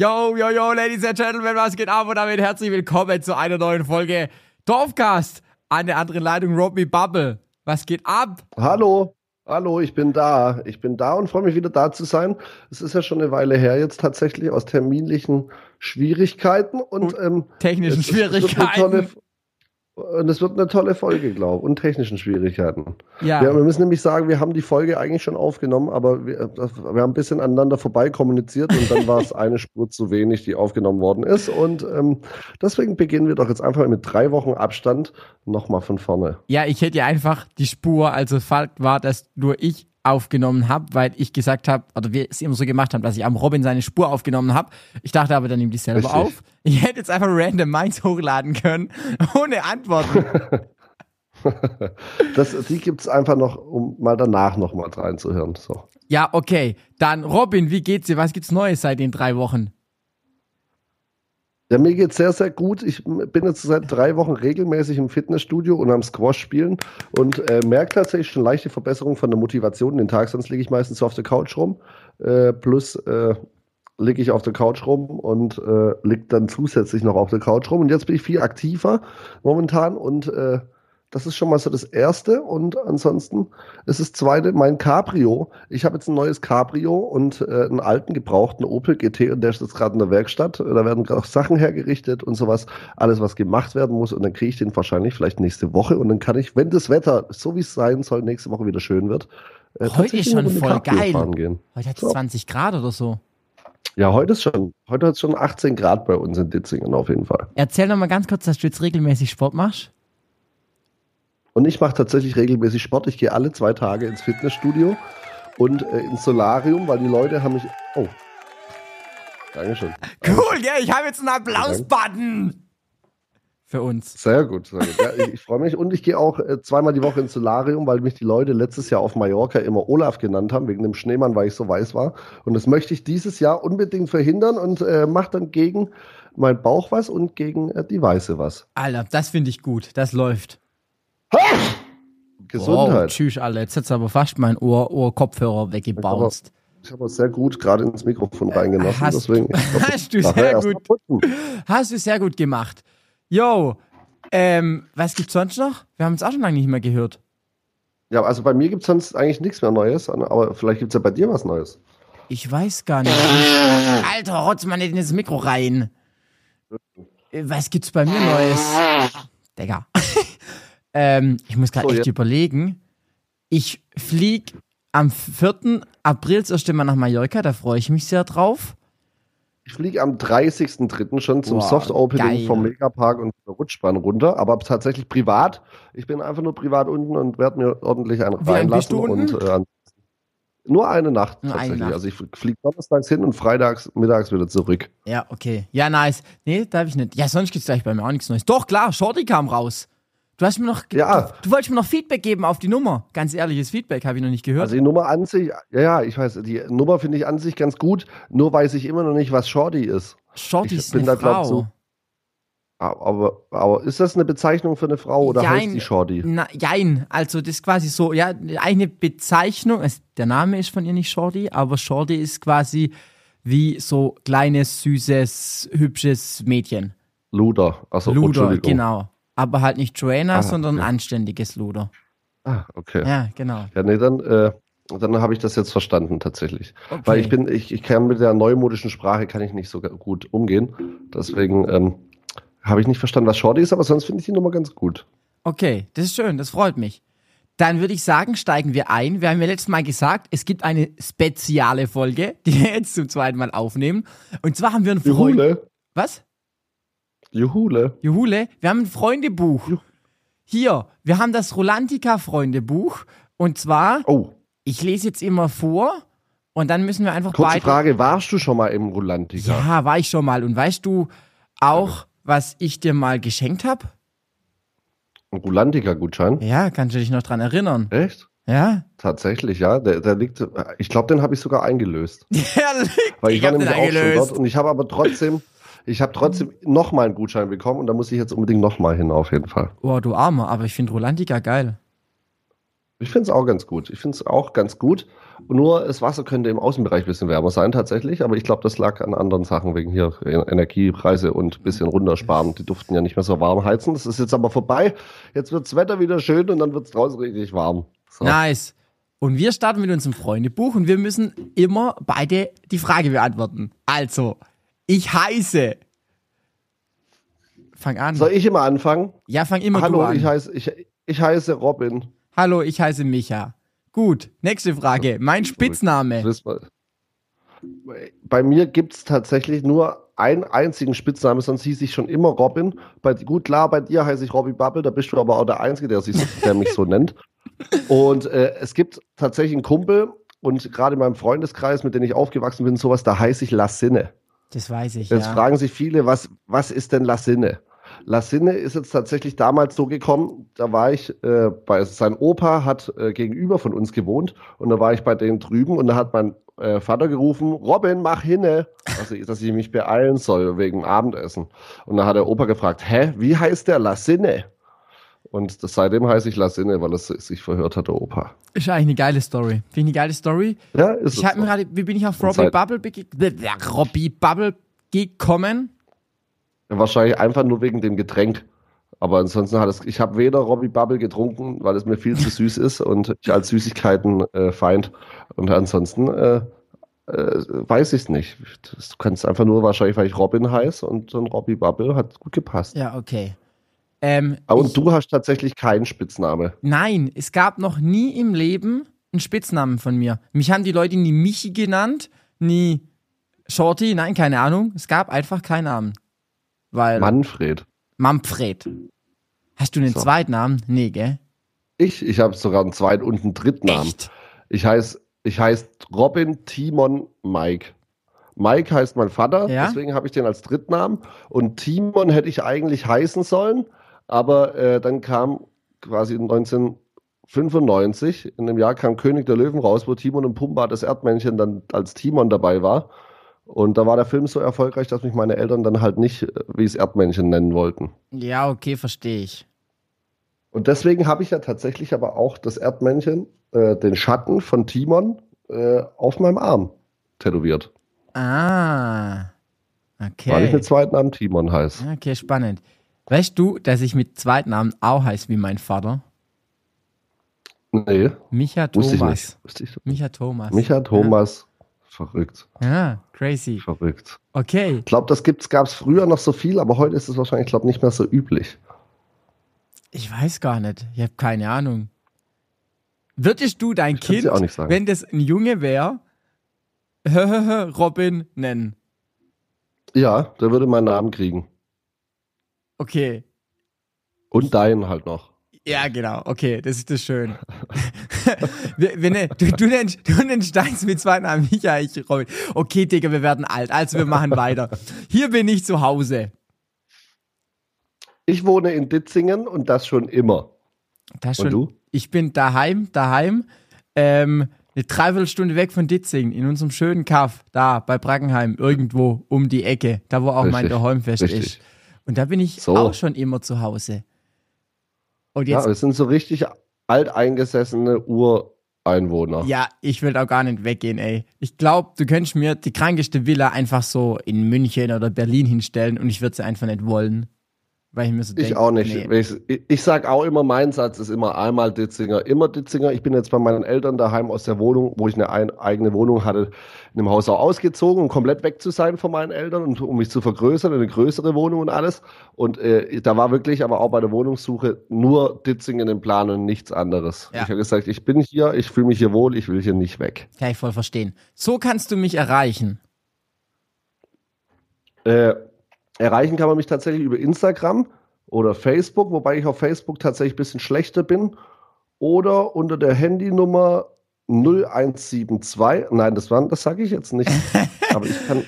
Yo, yo, yo, Ladies and Gentlemen, was geht ab? Und damit herzlich willkommen zu einer neuen Folge Dorfcast. An der anderen Leitung Robbie Bubble. Was geht ab? Hallo, hallo, ich bin da. Ich bin da und freue mich wieder da zu sein. Es ist ja schon eine Weile her jetzt tatsächlich aus terminlichen Schwierigkeiten und, ähm, Technischen Schwierigkeiten. Und es wird eine tolle Folge, glaube ich, und technischen Schwierigkeiten. Ja. Ja, wir müssen nämlich sagen, wir haben die Folge eigentlich schon aufgenommen, aber wir, wir haben ein bisschen aneinander vorbei kommuniziert und dann war es eine Spur zu wenig, die aufgenommen worden ist. Und ähm, deswegen beginnen wir doch jetzt einfach mit drei Wochen Abstand nochmal von vorne. Ja, ich hätte ja einfach die Spur, also Fakt war, dass nur ich aufgenommen habe, weil ich gesagt habe, oder wir es immer so gemacht haben, dass ich am Robin seine Spur aufgenommen habe. Ich dachte aber, dann nimmt die selber Richtig. auf. Ich hätte jetzt einfach random meins hochladen können, ohne Antworten. Das, die gibt's einfach noch, um mal danach nochmal reinzuhören. So. Ja, okay. Dann Robin, wie geht's dir? Was gibt's Neues seit den drei Wochen? Ja, mir geht's sehr, sehr gut. Ich bin jetzt seit drei Wochen regelmäßig im Fitnessstudio und am Squash spielen und äh, merke tatsächlich schon leichte Verbesserung von der Motivation. Den Tag sonst liege ich meistens so auf der Couch rum. Äh, plus äh, liege ich auf der Couch rum und äh, liege dann zusätzlich noch auf der Couch rum. Und jetzt bin ich viel aktiver momentan und äh, das ist schon mal so das Erste. Und ansonsten ist das Zweite mein Cabrio. Ich habe jetzt ein neues Cabrio und äh, einen alten gebrauchten Opel GT und der ist jetzt gerade in der Werkstatt. Da werden gerade auch Sachen hergerichtet und sowas. Alles, was gemacht werden muss. Und dann kriege ich den wahrscheinlich vielleicht nächste Woche. Und dann kann ich, wenn das Wetter so wie es sein soll, nächste Woche wieder schön wird, äh, Heute ist schon voll geil. Heute hat es So. 20 Grad oder so. Ja, heute ist schon, heute hat es schon 18 Grad bei uns in Ditzingen auf jeden Fall. Erzähl noch mal ganz kurz, dass du jetzt regelmäßig Sport machst. Und ich mache tatsächlich regelmäßig Sport. Ich gehe alle zwei Tage ins Fitnessstudio und äh, ins Solarium, weil die Leute haben mich. Oh. Dankeschön. Cool, ja, ich habe jetzt einen Applaus-Button. Für uns. Sehr gut, sehr gut. Ja, ich ich freue mich. Und ich gehe auch äh, zweimal die Woche ins Solarium, weil mich die Leute letztes Jahr auf Mallorca immer Olaf genannt haben, wegen dem Schneemann, weil ich so weiß war. Und das möchte ich dieses Jahr unbedingt verhindern und äh, mache dann gegen meinen Bauch was und gegen äh, die Weiße was. Alter, das finde ich gut. Das läuft. Wow, Gesundheit. tschüss, Alter. Jetzt hat's aber fast mein Ohr, Ohr-Kopfhörer weggebounced. Ich habe sehr gut gerade ins Mikrofon reingenossen. Hast- deswegen, glaub, hast du sehr gut. Hast du sehr gut gemacht. Yo, ähm, was gibt's sonst noch? Wir haben uns auch schon lange nicht mehr gehört. Ja, also bei mir gibt es sonst eigentlich nichts mehr Neues, aber vielleicht gibt es ja bei dir was Neues. Ich weiß gar nicht. Alter, rotz mal nicht in das Mikro rein. Äh, Was gibt's bei mir Neues? Digga. ähm, ich muss gerade So, echt jetzt. überlegen. Ich flieg am 4. April das erste Mal nach Mallorca, da freue ich mich sehr drauf. Ich fliege am 30.03. schon zum Boah, Soft Opening geil. vom Megapark und der Rutschbahn runter, aber tatsächlich privat. Ich bin einfach nur privat unten und werde mir ordentlich einen Wie reinlassen. Und, äh, nur eine Nacht Nur eine tatsächlich. Nacht. Also ich fliege donnerstags hin und freitags mittags wieder zurück. Ja, okay. Ja, nice. Nee, darf ich nicht. Ja, sonst gibt's gleich bei mir auch nichts Neues. Doch, klar, Shorty kam raus. Du hast mir noch, Ja. du, du wolltest mir noch Feedback geben auf die Nummer. Ganz ehrliches Feedback, habe ich noch nicht gehört. Also die Nummer an sich, ja, ja, ich weiß, die Nummer finde ich an sich ganz gut, nur weiß ich immer noch nicht, was Shorty ist. Shorty ich ist bin eine da, Frau. so- Aber, aber ist das eine Bezeichnung für eine Frau oder Jein. heißt die Shorty? Na, jein, also das ist quasi so, ja, eine Bezeichnung, es, der Name ist von ihr nicht Shorty, aber Shorty ist quasi wie so kleines, süßes, hübsches Mädchen. Luder. Also Luder, genau. Aber halt nicht Joanna, Ah, sondern okay. anständiges Luder. Ah, okay. Ja, genau. Ja, nee, dann, äh, dann habe ich das jetzt verstanden tatsächlich. Okay. Weil ich bin, ich, ich kann mit der neumodischen Sprache kann ich nicht so gut umgehen. Deswegen ähm, habe ich nicht verstanden, was Shorty ist, aber sonst finde ich die Nummer ganz gut. Okay, das ist schön, das freut mich. Dann würde ich sagen, steigen wir ein. Wir haben ja letztes Mal gesagt, es gibt eine spezielle Folge, die wir jetzt zum zweiten Mal aufnehmen. Und zwar haben wir einen Freund. Juhule. Was? Juhule. Juhule, wir haben ein Freundebuch. Juh. Hier, wir haben das Rolantica-Freundebuch. Und zwar, Oh, ich lese jetzt immer vor und dann müssen wir einfach kurze. Frage. Warst du schon mal im Rolantica? Ja, war ich schon mal. Und weißt du auch, was ich dir mal geschenkt habe? Ein Rolantica-Gutschein? Ja, kannst du dich noch dran erinnern? Echt? Ja? Tatsächlich, ja. Der, der liegt, ich glaube, den habe ich sogar eingelöst. Ja, Weil ich, ich war nämlich auch schon dort und ich habe aber trotzdem, ich habe trotzdem nochmal einen Gutschein bekommen und da muss ich jetzt unbedingt nochmal hin, auf jeden Fall. Oh, du Armer, aber ich finde Rolantica geil. Ich finde es auch ganz gut. Ich finde es auch ganz gut. Nur das Wasser könnte im Außenbereich ein bisschen wärmer sein tatsächlich, aber ich glaube, das lag an anderen Sachen wegen hier Energiepreise und ein bisschen runtersparen. Die durften ja nicht mehr so warm heizen. Das ist jetzt aber vorbei. Jetzt wird das Wetter wieder schön und dann wird es draußen richtig warm. So. Nice. Und wir starten mit unserem Freundebuch und wir müssen immer beide die Frage beantworten. Also, ich heiße. Fang an. Soll ich immer anfangen? Ja, fang immer Hallo, du an. ich heiße, ich, ich heiße Robin. Hallo, ich heiße Micha. Gut, nächste Frage. Mein Spitzname. Bei mir gibt es tatsächlich nur einen einzigen Spitznamen, sonst hieß ich schon immer Robin. Bei, gut, klar, bei dir heiße ich Robby Bubble, da bist du aber auch der Einzige, der, sich, der mich so nennt. Und äh, es gibt tatsächlich einen Kumpel und gerade in meinem Freundeskreis, mit dem ich aufgewachsen bin, sowas, da heiße ich Lassine. Das weiß ich. Jetzt ja. fragen sich viele, was, was ist denn Lassine? Lassine ist jetzt tatsächlich damals so gekommen, da war ich äh, bei sein Opa hat äh, gegenüber von uns gewohnt und da war ich bei denen drüben und da hat mein äh, Vater gerufen, Robin, mach hinne, also, dass ich mich beeilen soll wegen Abendessen. Und da hat der Opa gefragt, hä, wie heißt der Lassine? Und das, seitdem heiße ich Lassine, weil es sich verhört hat, der Opa. Ist eigentlich eine geile Story. Finde ich eine geile Story. Ja, ist Ich habe mir gerade, wie bin ich auf Robbie Bubble, Robbie Bubble gekommen? Ja, wahrscheinlich einfach nur wegen dem Getränk. Aber ansonsten hat es, ich habe weder Robbie Bubble getrunken, weil es mir viel zu süß ist und ich als Süßigkeiten äh, feind. Und ansonsten äh, äh, weiß ich es nicht. Du kannst einfach nur wahrscheinlich, weil ich Robin heiße und dann Robbie Bubble hat gut gepasst. Ja, okay. Ähm, und ich, du hast tatsächlich keinen Spitzname. Nein, es gab noch nie im Leben einen Spitznamen von mir. Mich haben die Leute nie Michi genannt, nie Shorty, nein, keine Ahnung. Es gab einfach keinen Namen. Weil Manfred. Manfred. Hast du einen so. Zweitnamen? Nee, gell? Ich, ich habe sogar einen Zweit- und einen Drittnamen. Echt? Ich heiße ich heiß Robin Timon Mike. Mike heißt mein Vater, ja? deswegen habe ich den als Drittnamen. Und Timon hätte ich eigentlich heißen sollen, aber äh, dann kam quasi 1995, in dem Jahr kam König der Löwen raus, wo Timon und Pumba das Erdmännchen dann als Timon dabei war. Und da war der Film so erfolgreich, dass mich meine Eltern dann halt nicht äh, wie es Erdmännchen nennen wollten. Ja, okay, verstehe ich. Und deswegen habe ich ja tatsächlich aber auch das Erdmännchen, äh, den Schatten von Timon, äh, auf meinem Arm tätowiert. Ah, okay. Weil ich mit Zweitnamen Timon heiße. Okay, spannend. Weißt du, dass ich mit Zweitnamen auch heiße wie mein Vater? Nee. Micha Thomas. Micha Thomas. Micha Thomas. Verrückt. Ja, crazy. Verrückt. Okay. Ich glaube, das gab es früher noch so viel, aber heute ist es wahrscheinlich, glaube nicht mehr so üblich. Ich weiß gar nicht. Ich habe keine Ahnung. Würdest du dein Kind, wenn das ein Junge wäre, Robin nennen? Ja, der würde meinen Namen kriegen. Okay. Und deinen halt noch. Ja, genau. Okay, das ist das schön. wir, wir, du, du, nennst, du nennst deins mit zwei Namen, ich, ja, ich, Robin. Okay, Digga, wir werden alt. Also, wir machen weiter. Hier bin ich zu Hause. Ich wohne in Ditzingen und das schon immer. Das schon. Und du? Ich bin daheim, daheim. Ähm, eine Dreiviertelstunde weg von Ditzingen, in unserem schönen Kaff, da bei Brackenheim, irgendwo um die Ecke, da wo auch Richtig. mein Daheimfest ist. Und da bin ich so. auch schon immer zu Hause. Und jetzt, ja, wir sind so richtig alteingesessene Ureinwohner. Ja, ich will auch gar nicht weggehen, ey. Ich glaube, du könntest mir die krankeste Villa einfach so in München oder Berlin hinstellen und ich würde sie einfach nicht wollen. Weil ich mir so Ich auch nicht. Nee. Ich, ich sag auch immer, mein Satz ist immer einmal Ditzinger, immer Ditzinger. Ich bin jetzt bei meinen Eltern daheim aus der Wohnung, wo ich eine ein, eigene Wohnung hatte, in dem Haus auch ausgezogen, um komplett weg zu sein von meinen Eltern und um mich zu vergrößern, eine größere Wohnung und alles. Und äh, da war wirklich aber auch bei der Wohnungssuche nur Ditzingen im Plan und nichts anderes. Ja. Ich habe gesagt, ich bin hier, ich fühle mich hier wohl, ich will hier nicht weg. Kann ich voll verstehen. So kannst du mich erreichen. Äh, Erreichen kann man mich tatsächlich über Instagram oder Facebook, wobei ich auf Facebook tatsächlich ein bisschen schlechter bin. Oder unter der Handynummer 0172. Nein, das, das sage ich jetzt nicht. Aber ich kann.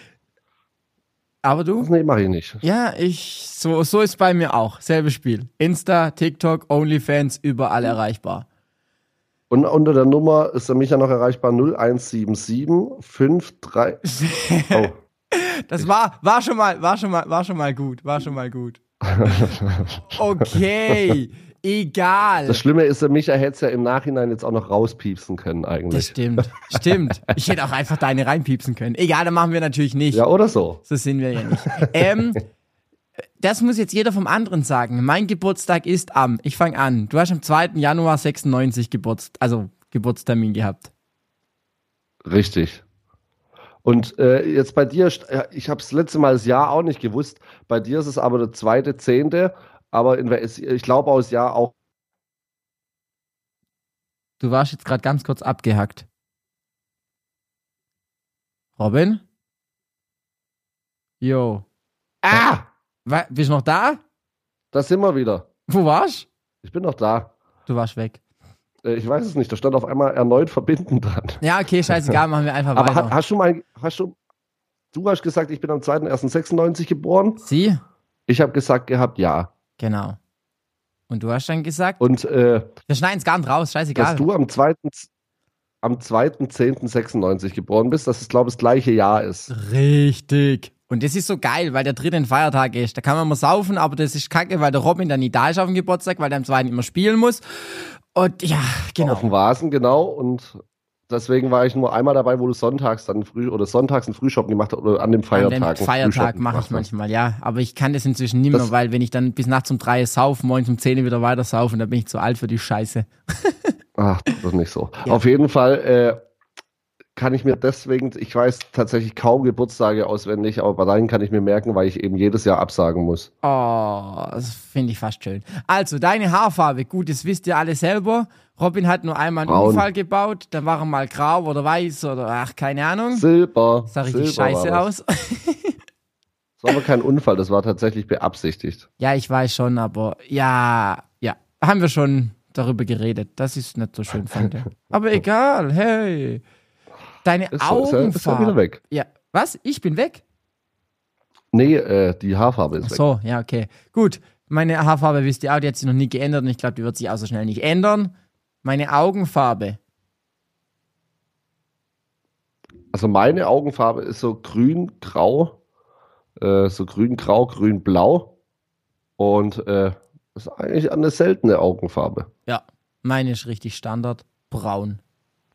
Aber du? Nee, mache ich nicht. Ja, ich, so, so ist bei mir auch. Selbes Spiel. Insta, TikTok, OnlyFans, überall erreichbar. Und unter der Nummer ist er mich ja noch erreichbar 0177 53. Oh. Das war, war schon mal, war schon mal, war schon mal gut, war schon mal gut. Okay. egal. Das Schlimme ist, Micha hätte es ja im Nachhinein jetzt auch noch rauspiepsen können eigentlich. Das stimmt, stimmt. Ich hätte auch einfach deine reinpiepsen können. Egal, dann machen wir natürlich nicht. Ja, oder so. So sind wir ja nicht. ähm, das muss jetzt jeder vom anderen sagen. Mein Geburtstag ist am, ich fange an, du hast am 2. Januar 96 Geburtstag, also Geburtstermin gehabt. Richtig. Und äh, jetzt bei dir, ich habe es letzte Mal das Jahr auch nicht gewusst, bei dir ist es aber der zweite, zehnte, aber in, ich glaube aus Jahr auch. Du warst jetzt gerade ganz kurz abgehackt. Robin? Jo. Ah! War, bist du noch da? Da sind wir wieder. Wo warst Ich bin noch da. Du warst weg. Äh, ich weiß es nicht, da stand auf einmal erneut verbinden dran. Ja, okay, scheißegal, machen wir einfach Aber weiter. hast du mal, hast du, du hast gesagt, ich bin am 2.1.96 geboren. Sie? Ich habe gesagt gehabt, ja. Genau. Und du hast dann gesagt? Und, äh, wir schneiden es gar nicht raus, scheißegal. Dass du am 2. am 2.10.96 geboren bist, dass es, glaube ich, das gleiche Jahr ist. Richtig. Und das ist so geil, weil der dritte ein Feiertag ist. Da kann man mal saufen, aber das ist kacke, weil der Robin dann nicht da ist auf dem Geburtstag, weil der am zweiten immer spielen muss. Und ja, genau. Auf dem Vasen, genau. Und deswegen war ich nur einmal dabei, wo du sonntags dann früh oder sonntags einen Frühschoppen gemacht hast oder an dem Feiertag. An dem Feiertag mache ich manchmal, ja. Aber ich kann das inzwischen nicht mehr, weil wenn ich dann bis nachts um drei saufe, morgens um zehn wieder weiter saufen, dann bin ich zu alt für die Scheiße. Ach, das ist nicht so. Ja. Auf jeden Fall, äh, kann ich mir deswegen, ich weiß tatsächlich kaum Geburtstage auswendig, aber bei deinen kann ich mir merken, weil ich eben jedes Jahr absagen muss. Oh, das finde ich fast schön. Also, deine Haarfarbe, gut, das wisst ihr alle selber. Robin hat nur einmal einen Braun. Unfall gebaut, dann war er mal grau oder weiß oder ach, keine Ahnung. Silber. Sah richtig Silber scheiße aus. das war aber kein Unfall, das war tatsächlich beabsichtigt. Ja, ich weiß schon, aber ja, ja, haben wir schon darüber geredet. Das ist nicht so schön, fand ich. Aber egal, hey. Deine ist, Augenfarbe. Ist, er, ist wieder weg. Ja. Was? Ich bin weg? Nee, äh, die Haarfarbe ist Ach so, weg. So, ja, okay. Gut. Meine Haarfarbe wisst ihr auch, die hat sich noch nie geändert und ich glaube, die wird sich auch so schnell nicht ändern. Meine Augenfarbe. Also meine Augenfarbe ist so grün-grau, äh, so grün-grau, grün-blau und äh, ist eigentlich eine seltene Augenfarbe. Ja, meine ist richtig Standard, braun.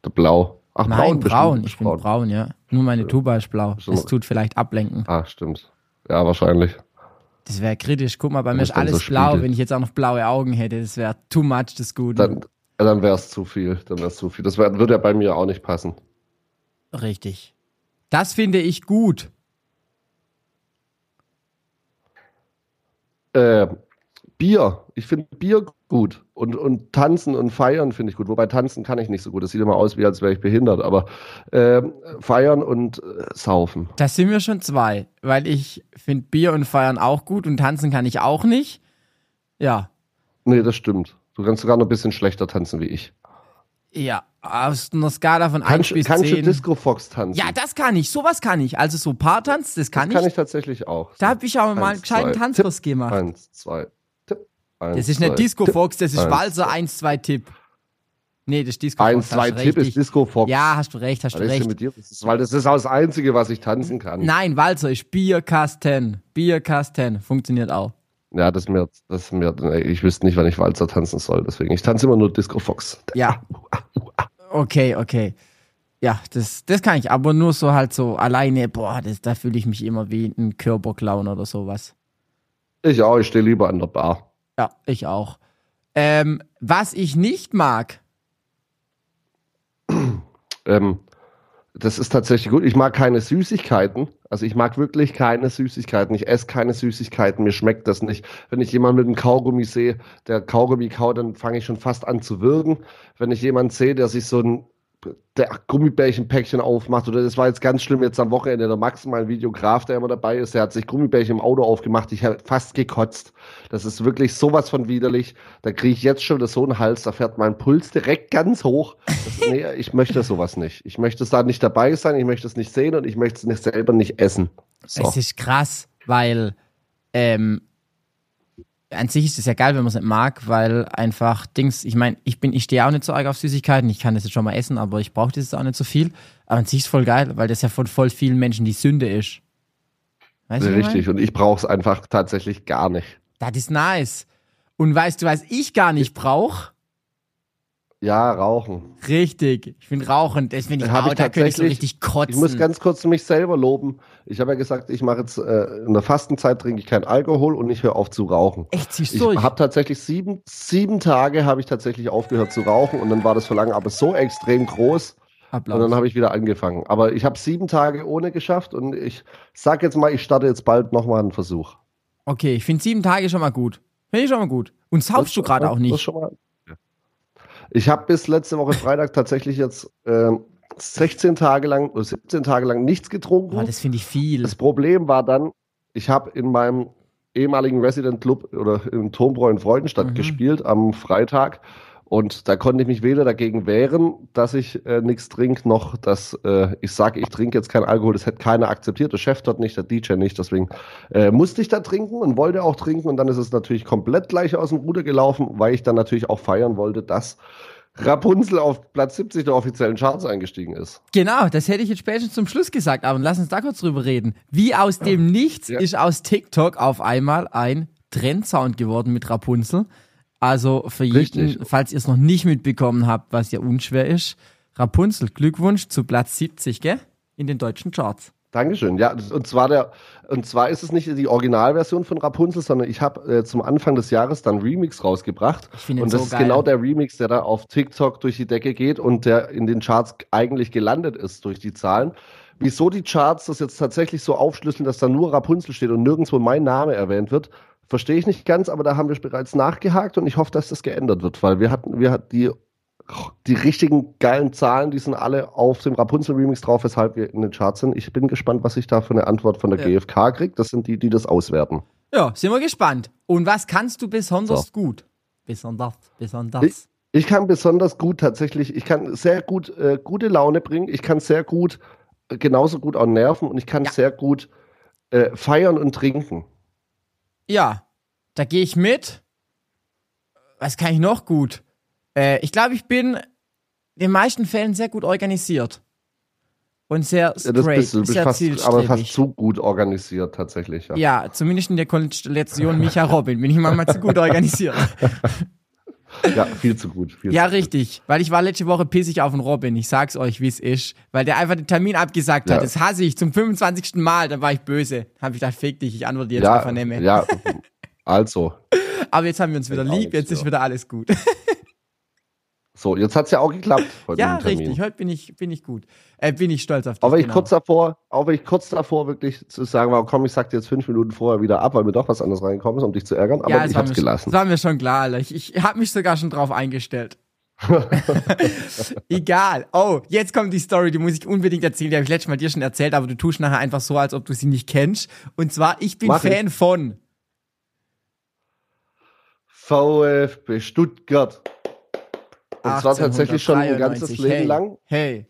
Der Blau. Ach, Nein, braun. braun. Ich bin braun, ja. Nur meine ja. Tuba ist blau. Das tut vielleicht ablenken. Ah, stimmt. Ja, wahrscheinlich. Das wäre kritisch. Guck mal, bei mir ist alles so blau. Wenn ich jetzt auch noch blaue Augen hätte, das wäre too much das Gute. Dann, dann wäre es zu viel. Dann wäre zu viel. Das wär, würde ja bei mir auch nicht passen. Richtig. Das finde ich gut. Äh, Bier. Ich finde Bier gut. Und, und tanzen und feiern finde ich gut. Wobei tanzen kann ich nicht so gut. Das sieht immer aus, wie als wäre ich behindert. Aber äh, feiern und äh, saufen. Das sind wir schon zwei. Weil ich finde Bier und feiern auch gut und tanzen kann ich auch nicht. Ja. Nee, das stimmt. Du kannst sogar noch ein bisschen schlechter tanzen wie ich. Ja, aus einer Skala von 1 bis 10. Kannst du Disco Fox tanzen? Ja, das kann ich. Sowas kann ich. Also so Paartanz, das kann das ich. Das kann ich tatsächlich auch. Da habe ich auch mal einen gescheiten Tanzkurs gemacht. Eins, zwei, Eins, das ist nicht Disco Fox, das ist eins, Walzer 1, 2 Tipp. Nee, das ist Disco Fox. 1, 2 Tipp ist Disco Fox. Ja, hast du recht, hast was du recht. Mit dir? Das ist, weil das ist auch das Einzige, was ich tanzen kann. Nein, Walzer ist Bierkasten. Bierkasten. Funktioniert auch. Ja, das mir, das mir, ich wüsste nicht, wann ich Walzer tanzen soll. Deswegen, ich tanze immer nur Disco Fox. Ja. Okay, okay. Ja, das, das kann ich, aber nur so halt so alleine, boah, das, da fühle ich mich immer wie ein Körperclown oder sowas. Ich auch, ich stehe lieber an der Bar. Ja, ich auch. Ähm, was ich nicht mag. Ähm, das ist tatsächlich gut. Ich mag keine Süßigkeiten. Also ich mag wirklich keine Süßigkeiten. Ich esse keine Süßigkeiten. Mir schmeckt das nicht. Wenn ich jemanden mit einem Kaugummi sehe, der Kaugummi kaut, dann fange ich schon fast an zu würgen. Wenn ich jemanden sehe, der sich so ein der Gummibärchenpäckchen aufmacht. Oder das war jetzt ganz schlimm jetzt am Wochenende. Der Max, mein Videograf, der immer dabei ist, der hat sich Gummibärchen im Auto aufgemacht. Ich habe fast gekotzt. Das ist wirklich sowas von widerlich. Da kriege ich jetzt schon so einen Hals, da fährt mein Puls direkt ganz hoch. Das, nee, ich möchte sowas nicht. Ich möchte es da nicht dabei sein, ich möchte es nicht sehen und ich möchte es nicht selber nicht essen. So. Es ist krass, weil ähm, an sich ist es ja geil, wenn man es nicht mag, weil einfach Dings, ich meine, ich bin, ich stehe auch nicht so arg auf Süßigkeiten, ich kann das jetzt schon mal essen, aber ich brauche das auch nicht so viel. Aber an sich ist es voll geil, weil das ja von voll vielen Menschen die Sünde ist. Weißt du, Richtig, und ich brauche es einfach tatsächlich gar nicht. Das ist nice. Und weißt du, was ich gar nicht brauche? Ja, rauchen. Richtig. Ich finde Rauchen, das finde ich, Hab auch, ich da könnte ich so tatsächlich- richtig kotzen. Ich muss ganz kurz mich selber loben. Ich habe ja gesagt, ich mache jetzt äh, in der Fastenzeit trinke ich keinen Alkohol und ich höre auf zu rauchen. Echt, ziehst Ich du durch? habe tatsächlich sieben, sieben Tage habe ich tatsächlich aufgehört zu rauchen und dann war das Verlangen aber so extrem groß und dann Applaus. habe ich wieder angefangen. Aber ich habe sieben Tage ohne geschafft und ich sag jetzt mal, ich starte jetzt bald nochmal einen Versuch. Okay, ich finde sieben Tage schon mal gut. Finde ich schon mal gut. Und saufst du gerade Das- auch das nicht. schon mal- Ich habe bis letzte Woche Freitag tatsächlich jetzt ähm, 16 Tage lang oder 17 Tage lang nichts getrunken. Oh, das finde ich viel. Das Problem war dann, ich habe in meinem ehemaligen Resident Club oder im Turmbräu in Freudenstadt Mhm. gespielt am Freitag und da konnte ich mich weder dagegen wehren, dass ich äh, nichts trinke, noch dass äh, ich sage, ich trinke jetzt keinen Alkohol. Das hätte keiner akzeptiert, der Chef dort nicht, der DJ nicht. Deswegen äh, musste ich da trinken und wollte auch trinken und dann ist es natürlich komplett gleich aus dem Ruder gelaufen, weil ich dann natürlich auch feiern wollte, dass Rapunzel auf Platz 70 der offiziellen Charts eingestiegen ist. Genau, das hätte ich jetzt spätestens zum Schluss gesagt, aber lass uns da kurz drüber reden. Wie aus dem Nichts Ja. ist aus TikTok auf einmal ein Trendsound geworden mit Rapunzel. Also für jeden, Richtig. falls ihr es noch nicht mitbekommen habt, was ja unschwer ist, Rapunzel, Glückwunsch zu Platz 70, gell? In den deutschen Charts. Dankeschön. Ja, und zwar der, und zwar ist es nicht die Originalversion von Rapunzel, sondern ich habe äh, zum Anfang des Jahres dann Remix rausgebracht. Ich Und das so ist geil. genau der Remix, der da auf TikTok durch die Decke geht und der in den Charts eigentlich gelandet ist durch die Zahlen. Wieso die Charts das jetzt tatsächlich so aufschlüsseln, dass da nur Rapunzel steht und nirgendwo mein Name erwähnt wird, verstehe ich nicht ganz, aber da haben wir bereits nachgehakt und ich hoffe, dass das geändert wird, weil wir hatten, wir hatten die, die richtigen geilen Zahlen, die sind alle auf dem Rapunzel-Remix drauf, weshalb wir in den Charts sind. Ich bin gespannt, was ich da für eine Antwort von der Ja. GfK kriege. Das sind die, die das auswerten. Ja, sind wir gespannt. Und was kannst du besonders So. gut? Besonders, besonders. Ich, ich kann besonders gut tatsächlich, ich kann sehr gut äh, gute Laune bringen, ich kann sehr gut, äh, genauso gut auch nerven und ich kann Ja. sehr gut äh, feiern und trinken. Ja, da gehe ich mit. Was kann ich noch gut? Äh, ich glaube, ich bin in den meisten Fällen sehr gut organisiert. Und sehr Ja, das straight, bist du, du bist sehr fast, aber fast zu gut organisiert tatsächlich. Ja. Ja, zumindest in der Konstellation Micha Robin bin ich manchmal zu gut organisiert. ja, viel zu gut. Viel Ja, zu gut. richtig. Weil ich war letzte Woche pissig auf den Robin. Ich sag's euch, wie es ist. Weil der einfach den Termin abgesagt hat. Ja. Das hasse ich zum 25. Mal. Dann war ich böse. Hab ich gedacht, fick dich, ich antworte jetzt Ja, mehr. ja, also. Aber jetzt haben wir uns wieder Ich lieb, jetzt ist wieder alles gut. So, jetzt hat's ja auch geklappt heute ja, richtig. Heute bin ich, bin ich gut. Äh, bin ich stolz auf dich. Auch wenn ich genau. kurz davor, auch wenn ich kurz davor wirklich zu sagen war, komm, ich sag dir jetzt fünf Minuten vorher wieder ab, weil mir doch was anderes reinkommen ist, um dich zu ärgern, aber ja, ich es hab's mir, gelassen. Das war mir schon klar, Alter. Ich, ich habe mich sogar schon drauf eingestellt. Egal. Oh, jetzt kommt die Story, die muss ich unbedingt erzählen. Die habe ich letztes Mal dir schon erzählt, aber du tust nachher einfach so, als ob du sie nicht kennst. Und zwar, ich bin Mach ich. Fan von. VfB Stuttgart. Und zwar tatsächlich schon ein 1893. ganzes Leben hey. lang. Hey.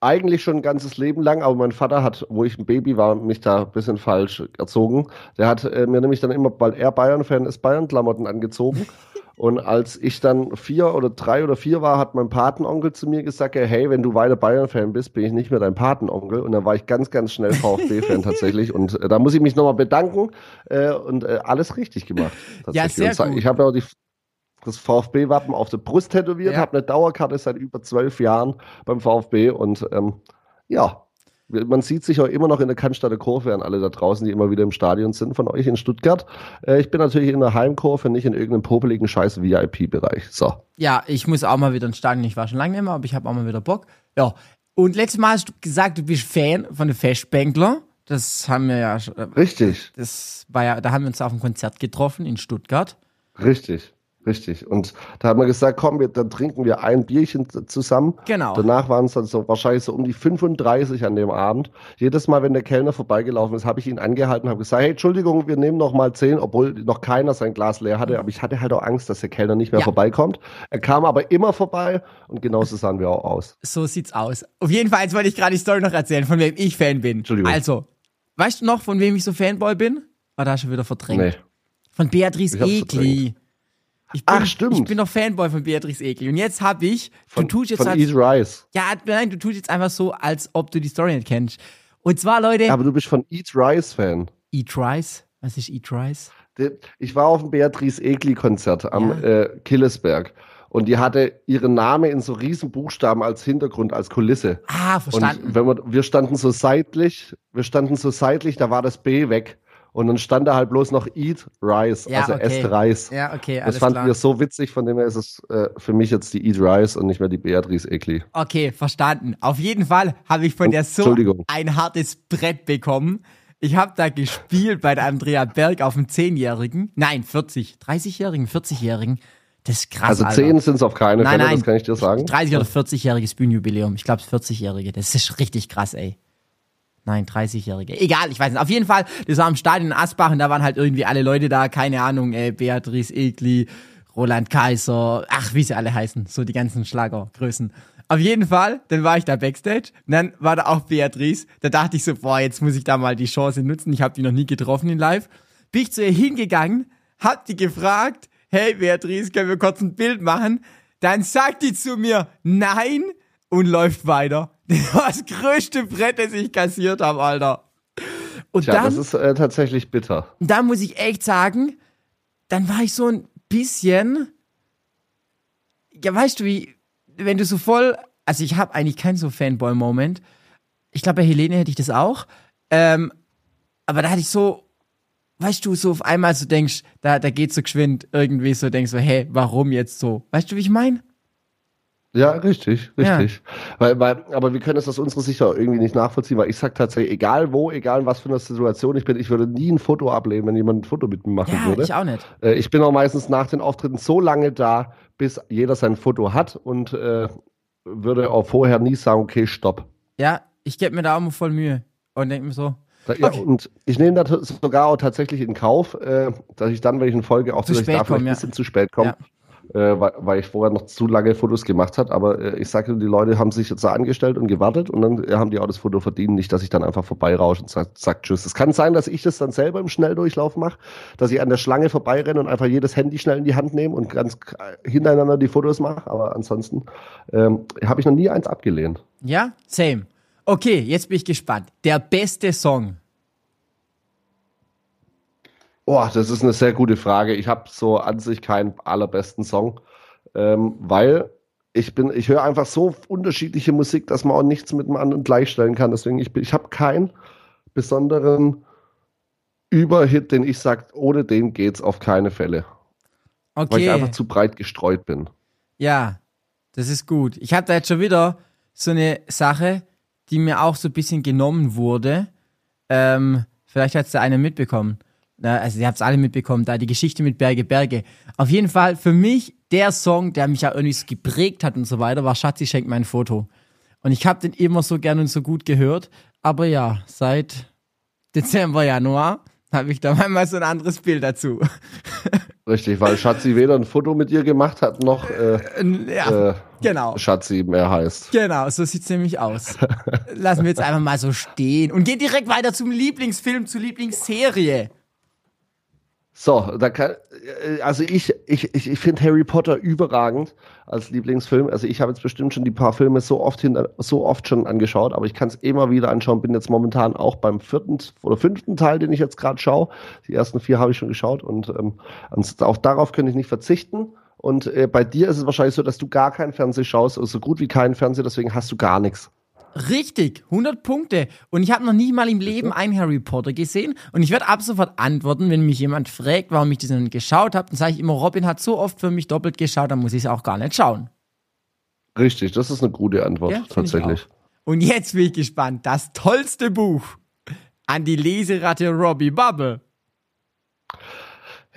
Eigentlich schon ein ganzes Leben lang, aber mein Vater hat, wo ich ein Baby war, mich da ein bisschen falsch erzogen. Der hat äh, mir nämlich dann immer, weil er Bayern-Fan ist, Bayern-Klamotten angezogen. Und als ich dann vier oder drei oder vier war, hat mein Patenonkel zu mir gesagt, hey, wenn du weiter Bayern-Fan bist, bin ich nicht mehr dein Patenonkel. Und dann war ich ganz, ganz schnell VfB-Fan tatsächlich. Und äh, da muss ich mich nochmal bedanken äh, und äh, alles richtig gemacht. Ja, tatsächlich. sehr gut. Ich habe ja auch die, das VfB-Wappen auf der Brust tätowiert, Ja. habe eine Dauerkarte seit über zwölf Jahren beim VfB und ähm, ja, man sieht sich auch immer noch in der Cannstatter Kurve an alle da draußen, die immer wieder im Stadion sind, von euch in Stuttgart. Äh, ich bin natürlich in der Heimkurve, nicht in irgendeinem popeligen scheiß VIP-Bereich. So. Ja, ich muss auch mal wieder ins Stadion. Ich war schon lange nicht mehr, aber ich habe auch mal wieder Bock. Ja. Und letztes Mal hast du gesagt, du bist Fan von den Festbänkler. Das haben wir ja, schon- Richtig, das war ja, da haben wir uns auf einem Konzert getroffen in Stuttgart. richtig, richtig. Und da haben wir gesagt, komm, wir, dann trinken wir ein Bierchen zusammen. Genau. Danach waren es dann so wahrscheinlich so um die 35 an dem Abend. Jedes Mal, wenn der Kellner vorbeigelaufen ist, habe ich ihn angehalten und habe gesagt, hey, Entschuldigung, wir nehmen noch mal 10, obwohl noch keiner sein Glas leer hatte. Aber ich hatte halt auch Angst, dass der Kellner nicht mehr Ja. vorbeikommt. Er kam aber immer vorbei und genauso sahen wir auch aus. So sieht's aus. Auf jeden Fall, jetzt wollte ich gerade die Story noch erzählen, von wem ich Fan bin. Entschuldigung. Also, weißt du noch, von wem ich so Fanboy bin? War da schon wieder verdrängt. Nee. Von Beatrice Egli. Ich bin, Ach, stimmt. Ich bin doch Fanboy von Beatrice Egli. Und jetzt hab ich, Von, du tust jetzt von halt, Eat Rice. ja, nein, du tust jetzt einfach so, als ob du die Story nicht kennst. Und zwar, Leute, Ja, aber du bist von Eat Rice Fan. Eat Rice. Was ist Eat Rice? ich war auf dem Beatrice Egli-Konzert am ja. äh, Killesberg und die hatte ihren Namen in so riesen Buchstaben als Hintergrund, als Kulisse. Ah, verstanden. Und wenn wir, wir standen so seitlich, wir standen so seitlich, da war das B weg. Und dann stand da halt bloß noch Eat Rice, ja, also okay. Esst Reis. Ja, okay, Das fanden wir so witzig, von dem her ist es äh, für mich jetzt die Eat Rice und nicht mehr die Beatrice Ekli. Okay, verstanden. Auf jeden Fall habe ich von oh, der so ein hartes Brett bekommen. Ich habe da gespielt bei der Andrea Berg auf dem 10-Jährigen. Nein, 40, 30-Jährigen, 40-Jährigen. Das ist krass. Also 10 sind es auf keine nein, Fälle, nein, das kann ich dir sagen. 30 oder 40-jähriges Bühnenjubiläum. Ich glaube, 40-jährige. Das ist richtig krass, ey. Nein, 30-Jährige. Egal, ich weiß nicht. Auf jeden Fall, das war im Stadion in Asbach und da waren halt irgendwie alle Leute da, keine Ahnung, ey, Beatrice Egli, Roland Kaiser, ach, wie sie alle heißen, so die ganzen Schlagergrößen. Auf jeden Fall, dann war ich da Backstage und dann war da auch Beatrice. Da dachte ich so, boah, jetzt muss ich da mal die Chance nutzen. Ich habe die noch nie getroffen in Live. Bin ich zu ihr hingegangen, hab die gefragt, hey Beatrice, können wir kurz ein Bild machen? Dann sagt die zu mir, nein, und läuft weiter. Das war das größte Brett, das ich kassiert habe, Alter. Und Tja, dann, das ist äh, tatsächlich bitter. Da muss ich echt sagen, dann war ich so ein bisschen, ja, weißt du, wie, wenn du so voll, also ich habe eigentlich keinen so Fanboy-Moment. Ich glaube, bei Helene hätte ich das auch. Ähm, aber da hatte ich so, weißt du, so auf einmal so denkst, da, da geht so geschwind irgendwie so, denkst so, hey, warum jetzt so? Weißt du, wie ich meine? Ja, richtig, richtig. Ja. Weil, weil, aber wir können es aus unserer Sicht auch irgendwie nicht nachvollziehen, weil ich sag tatsächlich, egal wo, egal in was für einer Situation ich bin, ich würde nie ein Foto ablehnen, wenn jemand ein Foto mit mir machen ja, würde. Ich auch nicht. Äh, ich bin auch meistens nach den Auftritten so lange da, bis jeder sein Foto hat und äh, würde auch vorher nie sagen, okay, stopp. Ja, ich gebe mir da auch mal voll Mühe und denke mir so. Ja, okay. Und ich nehme das sogar auch tatsächlich in Kauf, äh, dass ich dann, wenn ich in Folge auch zu spät da ein bisschen zu spät komme. Ja äh, weil, ich vorher noch zu lange Fotos gemacht hat. Aber äh, ich sage, die Leute haben sich jetzt da angestellt und gewartet und dann äh, haben die auch das Foto verdient. Nicht, dass ich dann einfach vorbeirausche und sage sag Tschüss. Es kann sein, dass ich das dann selber im Schnelldurchlauf mache, dass ich an der Schlange vorbeirenne und einfach jedes Handy schnell in die Hand nehme und ganz hintereinander die Fotos mache. Aber ansonsten ähm, habe ich noch nie eins abgelehnt. Ja, same. Okay, jetzt bin ich gespannt. Der beste Song Oh, das ist eine sehr gute Frage. Ich habe so an sich keinen allerbesten Song, ähm, weil ich bin, ich höre einfach so unterschiedliche Musik, dass man auch nichts mit dem anderen gleichstellen kann. Deswegen ich, ich habe keinen besonderen Überhit, den ich sage, ohne den geht's auf keine Fälle. Okay. Weil ich einfach zu breit gestreut bin. Ja, das ist gut. Ich habe da jetzt schon wieder so eine Sache, die mir auch so ein bisschen genommen wurde. Ähm, vielleicht hat es der eine mitbekommen. Also ihr habt es alle mitbekommen, da die Geschichte mit Berge Berge. Auf jeden Fall für mich der Song, der mich ja irgendwie so geprägt hat und so weiter, war Schatzi schenkt mein Foto. Und ich habe den immer so gern und so gut gehört. Aber ja, seit Dezember, Januar habe ich da manchmal so ein anderes Bild dazu. Richtig, weil Schatzi weder ein Foto mit ihr gemacht hat, noch äh, ja, äh, genau. Schatzi mehr heißt. Genau, so sieht's nämlich aus. Lassen wir jetzt einfach mal so stehen und gehen direkt weiter zum Lieblingsfilm, zur Lieblingsserie. So, da kann, äh, also ich, ich, ich, ich finde Harry Potter überragend als Lieblingsfilm. Also ich habe jetzt bestimmt schon die paar Filme so oft hinter, so oft schon angeschaut, aber ich kann es immer wieder anschauen. Bin jetzt momentan auch beim vierten oder fünften Teil, den ich jetzt gerade schaue. Die ersten vier habe ich schon geschaut und ähm, auch darauf könnte ich nicht verzichten. Und äh, bei dir ist es wahrscheinlich so, dass du gar keinen Fernseh schaust, also so gut wie keinen Fernseher, deswegen hast du gar nichts. Richtig, 100 Punkte. Und ich habe noch nie mal im Leben einen Harry Potter gesehen. Und ich werde ab sofort antworten, wenn mich jemand fragt, warum ich nicht geschaut habe. Dann sage ich immer, Robin hat so oft für mich doppelt geschaut, dann muss ich es auch gar nicht schauen. Richtig, das ist eine gute Antwort, ja, tatsächlich. Und jetzt bin ich gespannt. Das tollste Buch an die Leseratte Robbie Bubble.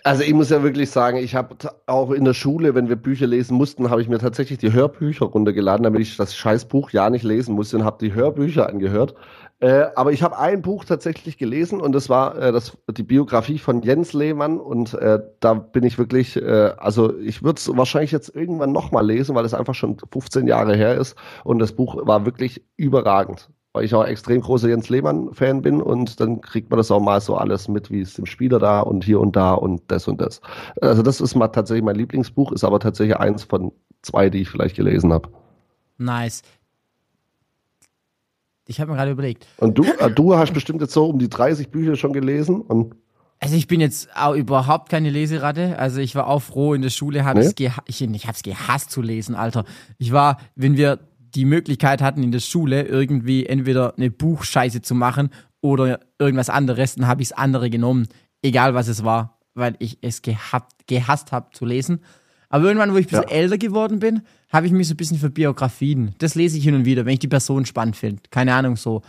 Also ich muss ja wirklich sagen, ich habe auch in der Schule, wenn wir Bücher lesen mussten, habe ich mir tatsächlich die Hörbücher runtergeladen, damit ich das Scheißbuch ja nicht lesen musste und habe die Hörbücher angehört. Äh, aber ich habe ein Buch tatsächlich gelesen und das war äh, das, die Biografie von Jens Lehmann und äh, da bin ich wirklich, äh, also ich würde es wahrscheinlich jetzt irgendwann nochmal lesen, weil es einfach schon 15 Jahre her ist und das Buch war wirklich überragend weil ich auch extrem großer Jens Lehmann-Fan bin und dann kriegt man das auch mal so alles mit, wie es dem Spieler da und hier und da und das und das. Also das ist mal tatsächlich mein Lieblingsbuch, ist aber tatsächlich eins von zwei, die ich vielleicht gelesen habe. Nice. Ich habe mir gerade überlegt. Und du, äh, du hast bestimmt jetzt so um die 30 Bücher schon gelesen und Also ich bin jetzt auch überhaupt keine Leseratte. Also ich war auch froh in der Schule, habe nee? geha ich, ich hab's gehasst zu lesen, Alter. Ich war, wenn wir die Möglichkeit hatten in der Schule irgendwie entweder eine Buchscheiße zu machen oder irgendwas anderes, dann habe ich das andere genommen, egal was es war, weil ich es gehabt, gehasst habe zu lesen. Aber irgendwann, wo ich ein bisschen ja. älter geworden bin, habe ich mich so ein bisschen für Biografien. Das lese ich hin und wieder, wenn ich die Person spannend finde. Keine Ahnung, so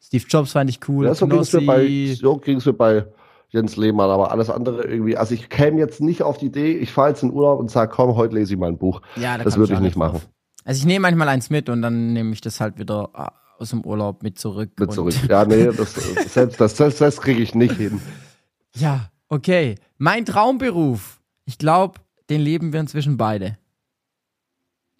Steve Jobs fand ich cool. Ja, so ging es mir, bei, so mir bei Jens Lehmann, aber alles andere irgendwie. Also ich käme jetzt nicht auf die Idee, ich fahre jetzt in Urlaub und sage, komm, heute lese ich mal ein Buch. Ja, da das würde ich nicht machen. Also ich nehme manchmal eins mit und dann nehme ich das halt wieder äh, aus dem Urlaub mit zurück. Mit zurück. Ja, nee, das, selbst das, das, das kriege ich nicht hin. Ja, okay. Mein Traumberuf. Ich glaube, den leben wir inzwischen beide.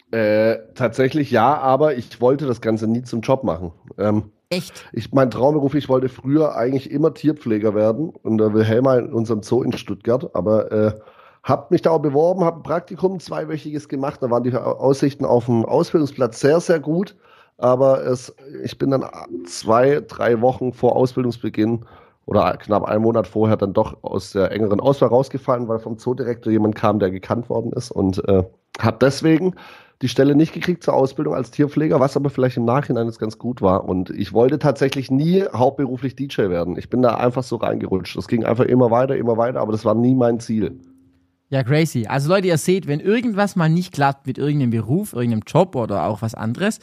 Äh, tatsächlich ja, aber ich wollte das Ganze nie zum Job machen. Ähm, Echt? Ich, mein Traumberuf, ich wollte früher eigentlich immer Tierpfleger werden und der Wilhelma in unserem Zoo in Stuttgart, aber äh, hab mich da auch beworben, habe ein Praktikum zweiwöchiges gemacht, da waren die Aussichten auf dem Ausbildungsplatz sehr, sehr gut, aber es, ich bin dann zwei, drei Wochen vor Ausbildungsbeginn oder knapp einen Monat vorher dann doch aus der engeren Auswahl rausgefallen, weil vom Zoodirektor jemand kam, der gekannt worden ist und äh, hat deswegen die Stelle nicht gekriegt zur Ausbildung als Tierpfleger, was aber vielleicht im Nachhinein jetzt ganz gut war. Und ich wollte tatsächlich nie hauptberuflich DJ werden. Ich bin da einfach so reingerutscht. Das ging einfach immer weiter, immer weiter, aber das war nie mein Ziel. Ja, crazy. Also Leute, ihr seht, wenn irgendwas mal nicht klappt mit irgendeinem Beruf, irgendeinem Job oder auch was anderes,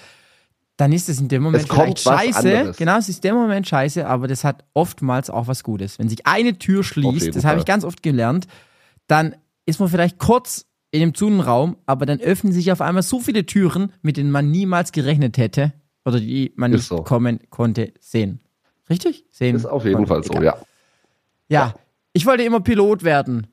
dann ist es in dem Moment vielleicht scheiße. Genau, es ist in dem Moment scheiße, aber das hat oftmals auch was Gutes. Wenn sich eine Tür schließt, das habe ich ganz oft gelernt, dann ist man vielleicht kurz in dem Zunenraum, aber dann öffnen sich auf einmal so viele Türen, mit denen man niemals gerechnet hätte oder die man nicht so. kommen konnte, sehen. Richtig? Sehen. Ist auf jeden Fall so, ja. ja. Ja, ich wollte immer Pilot werden,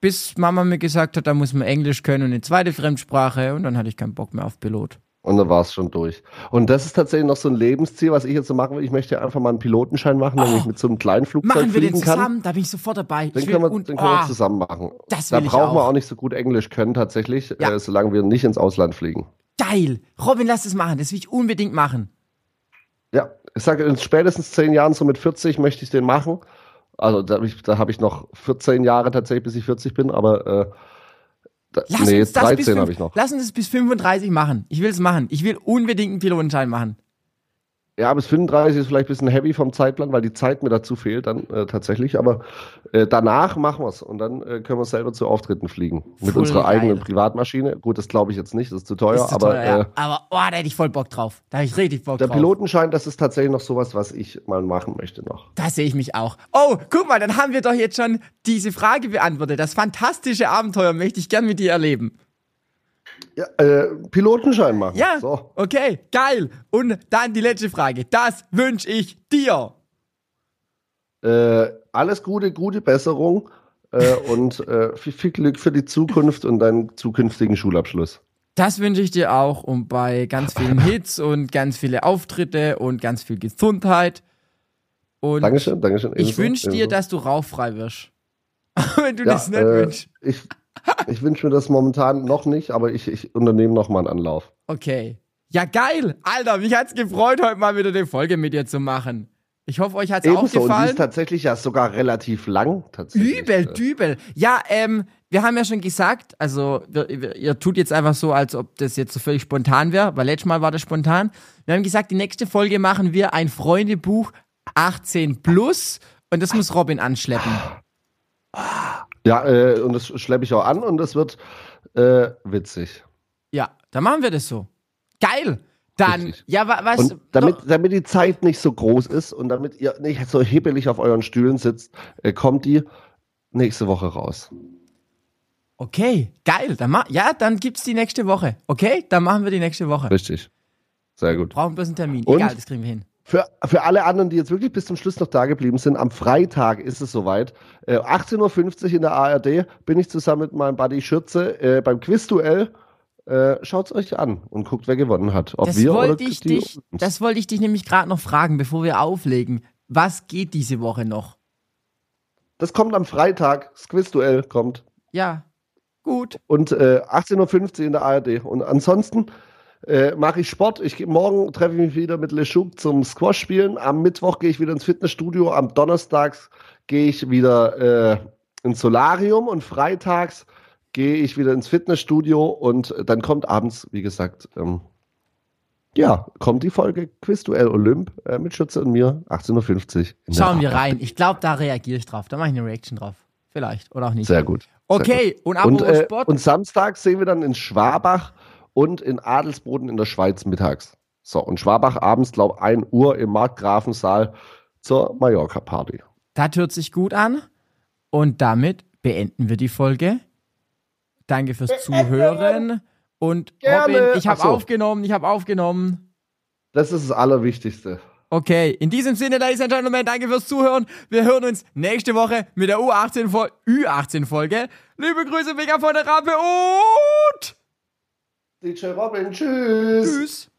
bis Mama mir gesagt hat, da muss man Englisch können und eine zweite Fremdsprache und dann hatte ich keinen Bock mehr auf Pilot. Und dann war es schon durch. Und das ist tatsächlich noch so ein Lebensziel, was ich jetzt so machen will. Ich möchte einfach mal einen Pilotenschein machen, damit oh, ich mit so einem kleinen Flugzeug machen wir den zusammen, kann. da bin ich sofort dabei. Den können wir, und, den können wir oh, zusammen machen. Das will da brauchen wir auch nicht so gut Englisch können tatsächlich, ja. äh, solange wir nicht ins Ausland fliegen. Geil! Robin, lass das machen. Das will ich unbedingt machen. Ja, ich sage, in spätestens zehn Jahren, so mit 40, möchte ich den machen. Also da, da habe ich noch 14 Jahre tatsächlich, bis ich 40 bin, aber äh, Lass nee, das 13 habe ich noch. Lass uns das bis 35 machen. Ich will es machen. Ich will unbedingt einen Pilotenschein machen. Ja, bis 35 ist vielleicht ein bisschen heavy vom Zeitplan, weil die Zeit mir dazu fehlt dann äh, tatsächlich. Aber äh, danach machen wir es und dann äh, können wir selber zu Auftritten fliegen. Mit voll unserer geil. eigenen Privatmaschine. Gut, das glaube ich jetzt nicht, das ist zu teuer. Ist zu aber, teuer, ja. Äh, aber oh, da hätte ich voll Bock drauf. Da habe ich richtig Bock der drauf. Der Pilotenschein, das ist tatsächlich noch sowas, was ich mal machen möchte noch. Da sehe ich mich auch. Oh, guck mal, dann haben wir doch jetzt schon diese Frage beantwortet. Das fantastische Abenteuer möchte ich gern mit dir erleben. Ja, äh, Pilotenschein machen. Ja, so. okay, geil. Und dann die letzte Frage. Das wünsche ich dir. Äh, alles Gute, gute Besserung äh, und äh, viel, viel, Glück für die Zukunft und deinen zukünftigen Schulabschluss. Das wünsche ich dir auch und bei ganz vielen Hits und ganz viele Auftritte und ganz viel Gesundheit. Und Dankeschön, Dankeschön. Ich wünsche dir, dass du rauffrei wirst. Wenn du ja, das nicht äh, wünschst. Ich, ich wünsche mir das momentan noch nicht, aber ich, ich unternehme noch mal einen Anlauf. Okay. Ja, geil. Alter, mich hat's gefreut, heute mal wieder eine Folge mit dir zu machen. Ich hoffe, euch hat's Ebenso, auch gefallen. Und die ist tatsächlich ja sogar relativ lang. Tatsächlich. Übel, übel. Ja, ähm, wir haben ja schon gesagt, also wir, wir, ihr tut jetzt einfach so, als ob das jetzt so völlig spontan wäre, weil letztes Mal war das spontan. Wir haben gesagt, die nächste Folge machen wir ein Freundebuch 18 plus und das muss Robin anschleppen. Ja, äh, und das schleppe ich auch an und das wird äh, witzig. Ja, dann machen wir das so. Geil! Dann, Richtig. ja, was. Und damit, damit die Zeit nicht so groß ist und damit ihr nicht so hibbelig auf euren Stühlen sitzt, äh, kommt die nächste Woche raus. Okay, geil. Dann ja, dann gibt's die nächste Woche. Okay, dann machen wir die nächste Woche. Richtig. Sehr gut. Brauchen bloß einen Termin. Und Egal, das kriegen wir hin. Für, für alle anderen, die jetzt wirklich bis zum Schluss noch da geblieben sind, am Freitag ist es soweit. Äh, 18.50 Uhr in der ARD bin ich zusammen mit meinem Buddy Schürze äh, beim Quizduell. Äh, Schaut es euch an und guckt, wer gewonnen hat. Ob das wir wollte oder ich die dich, Das wollte ich dich nämlich gerade noch fragen, bevor wir auflegen. Was geht diese Woche noch? Das kommt am Freitag. Das Quizduell kommt. Ja, gut. Und äh, 18.50 Uhr in der ARD. Und ansonsten äh, mache ich Sport. Ich morgen treffe ich mich wieder mit Leschuk zum Squash spielen. Am Mittwoch gehe ich wieder ins Fitnessstudio. Am Donnerstag gehe ich wieder äh, ins Solarium und freitags gehe ich wieder ins Fitnessstudio und dann kommt abends, wie gesagt, ähm, ja, kommt die Folge Quizduell Olymp äh, mit Schütze und mir, 18.50 Uhr. Schauen wir rein. Ich glaube, da reagiere ich drauf. Da mache ich eine Reaction drauf. Vielleicht oder auch nicht. Sehr gut. Okay, Sehr gut. und apropos und, äh, Sport. Und Samstag sehen wir dann in Schwabach und in Adelsboden in der Schweiz mittags. So, und Schwabach abends, glaube 1 Uhr im Markgrafensaal zur Mallorca-Party. Das hört sich gut an. Und damit beenden wir die Folge. Danke fürs Zuhören. Und Gerne. Robin, ich habe so. aufgenommen, ich habe aufgenommen. Das ist das Allerwichtigste. Okay, in diesem Sinne, Ladies and Gentlemen, danke fürs Zuhören. Wir hören uns nächste Woche mit der U18-Folge. Ü18-Folge. Liebe Grüße, mega von der Rampe und DJ Robin, tschüss. tschüss.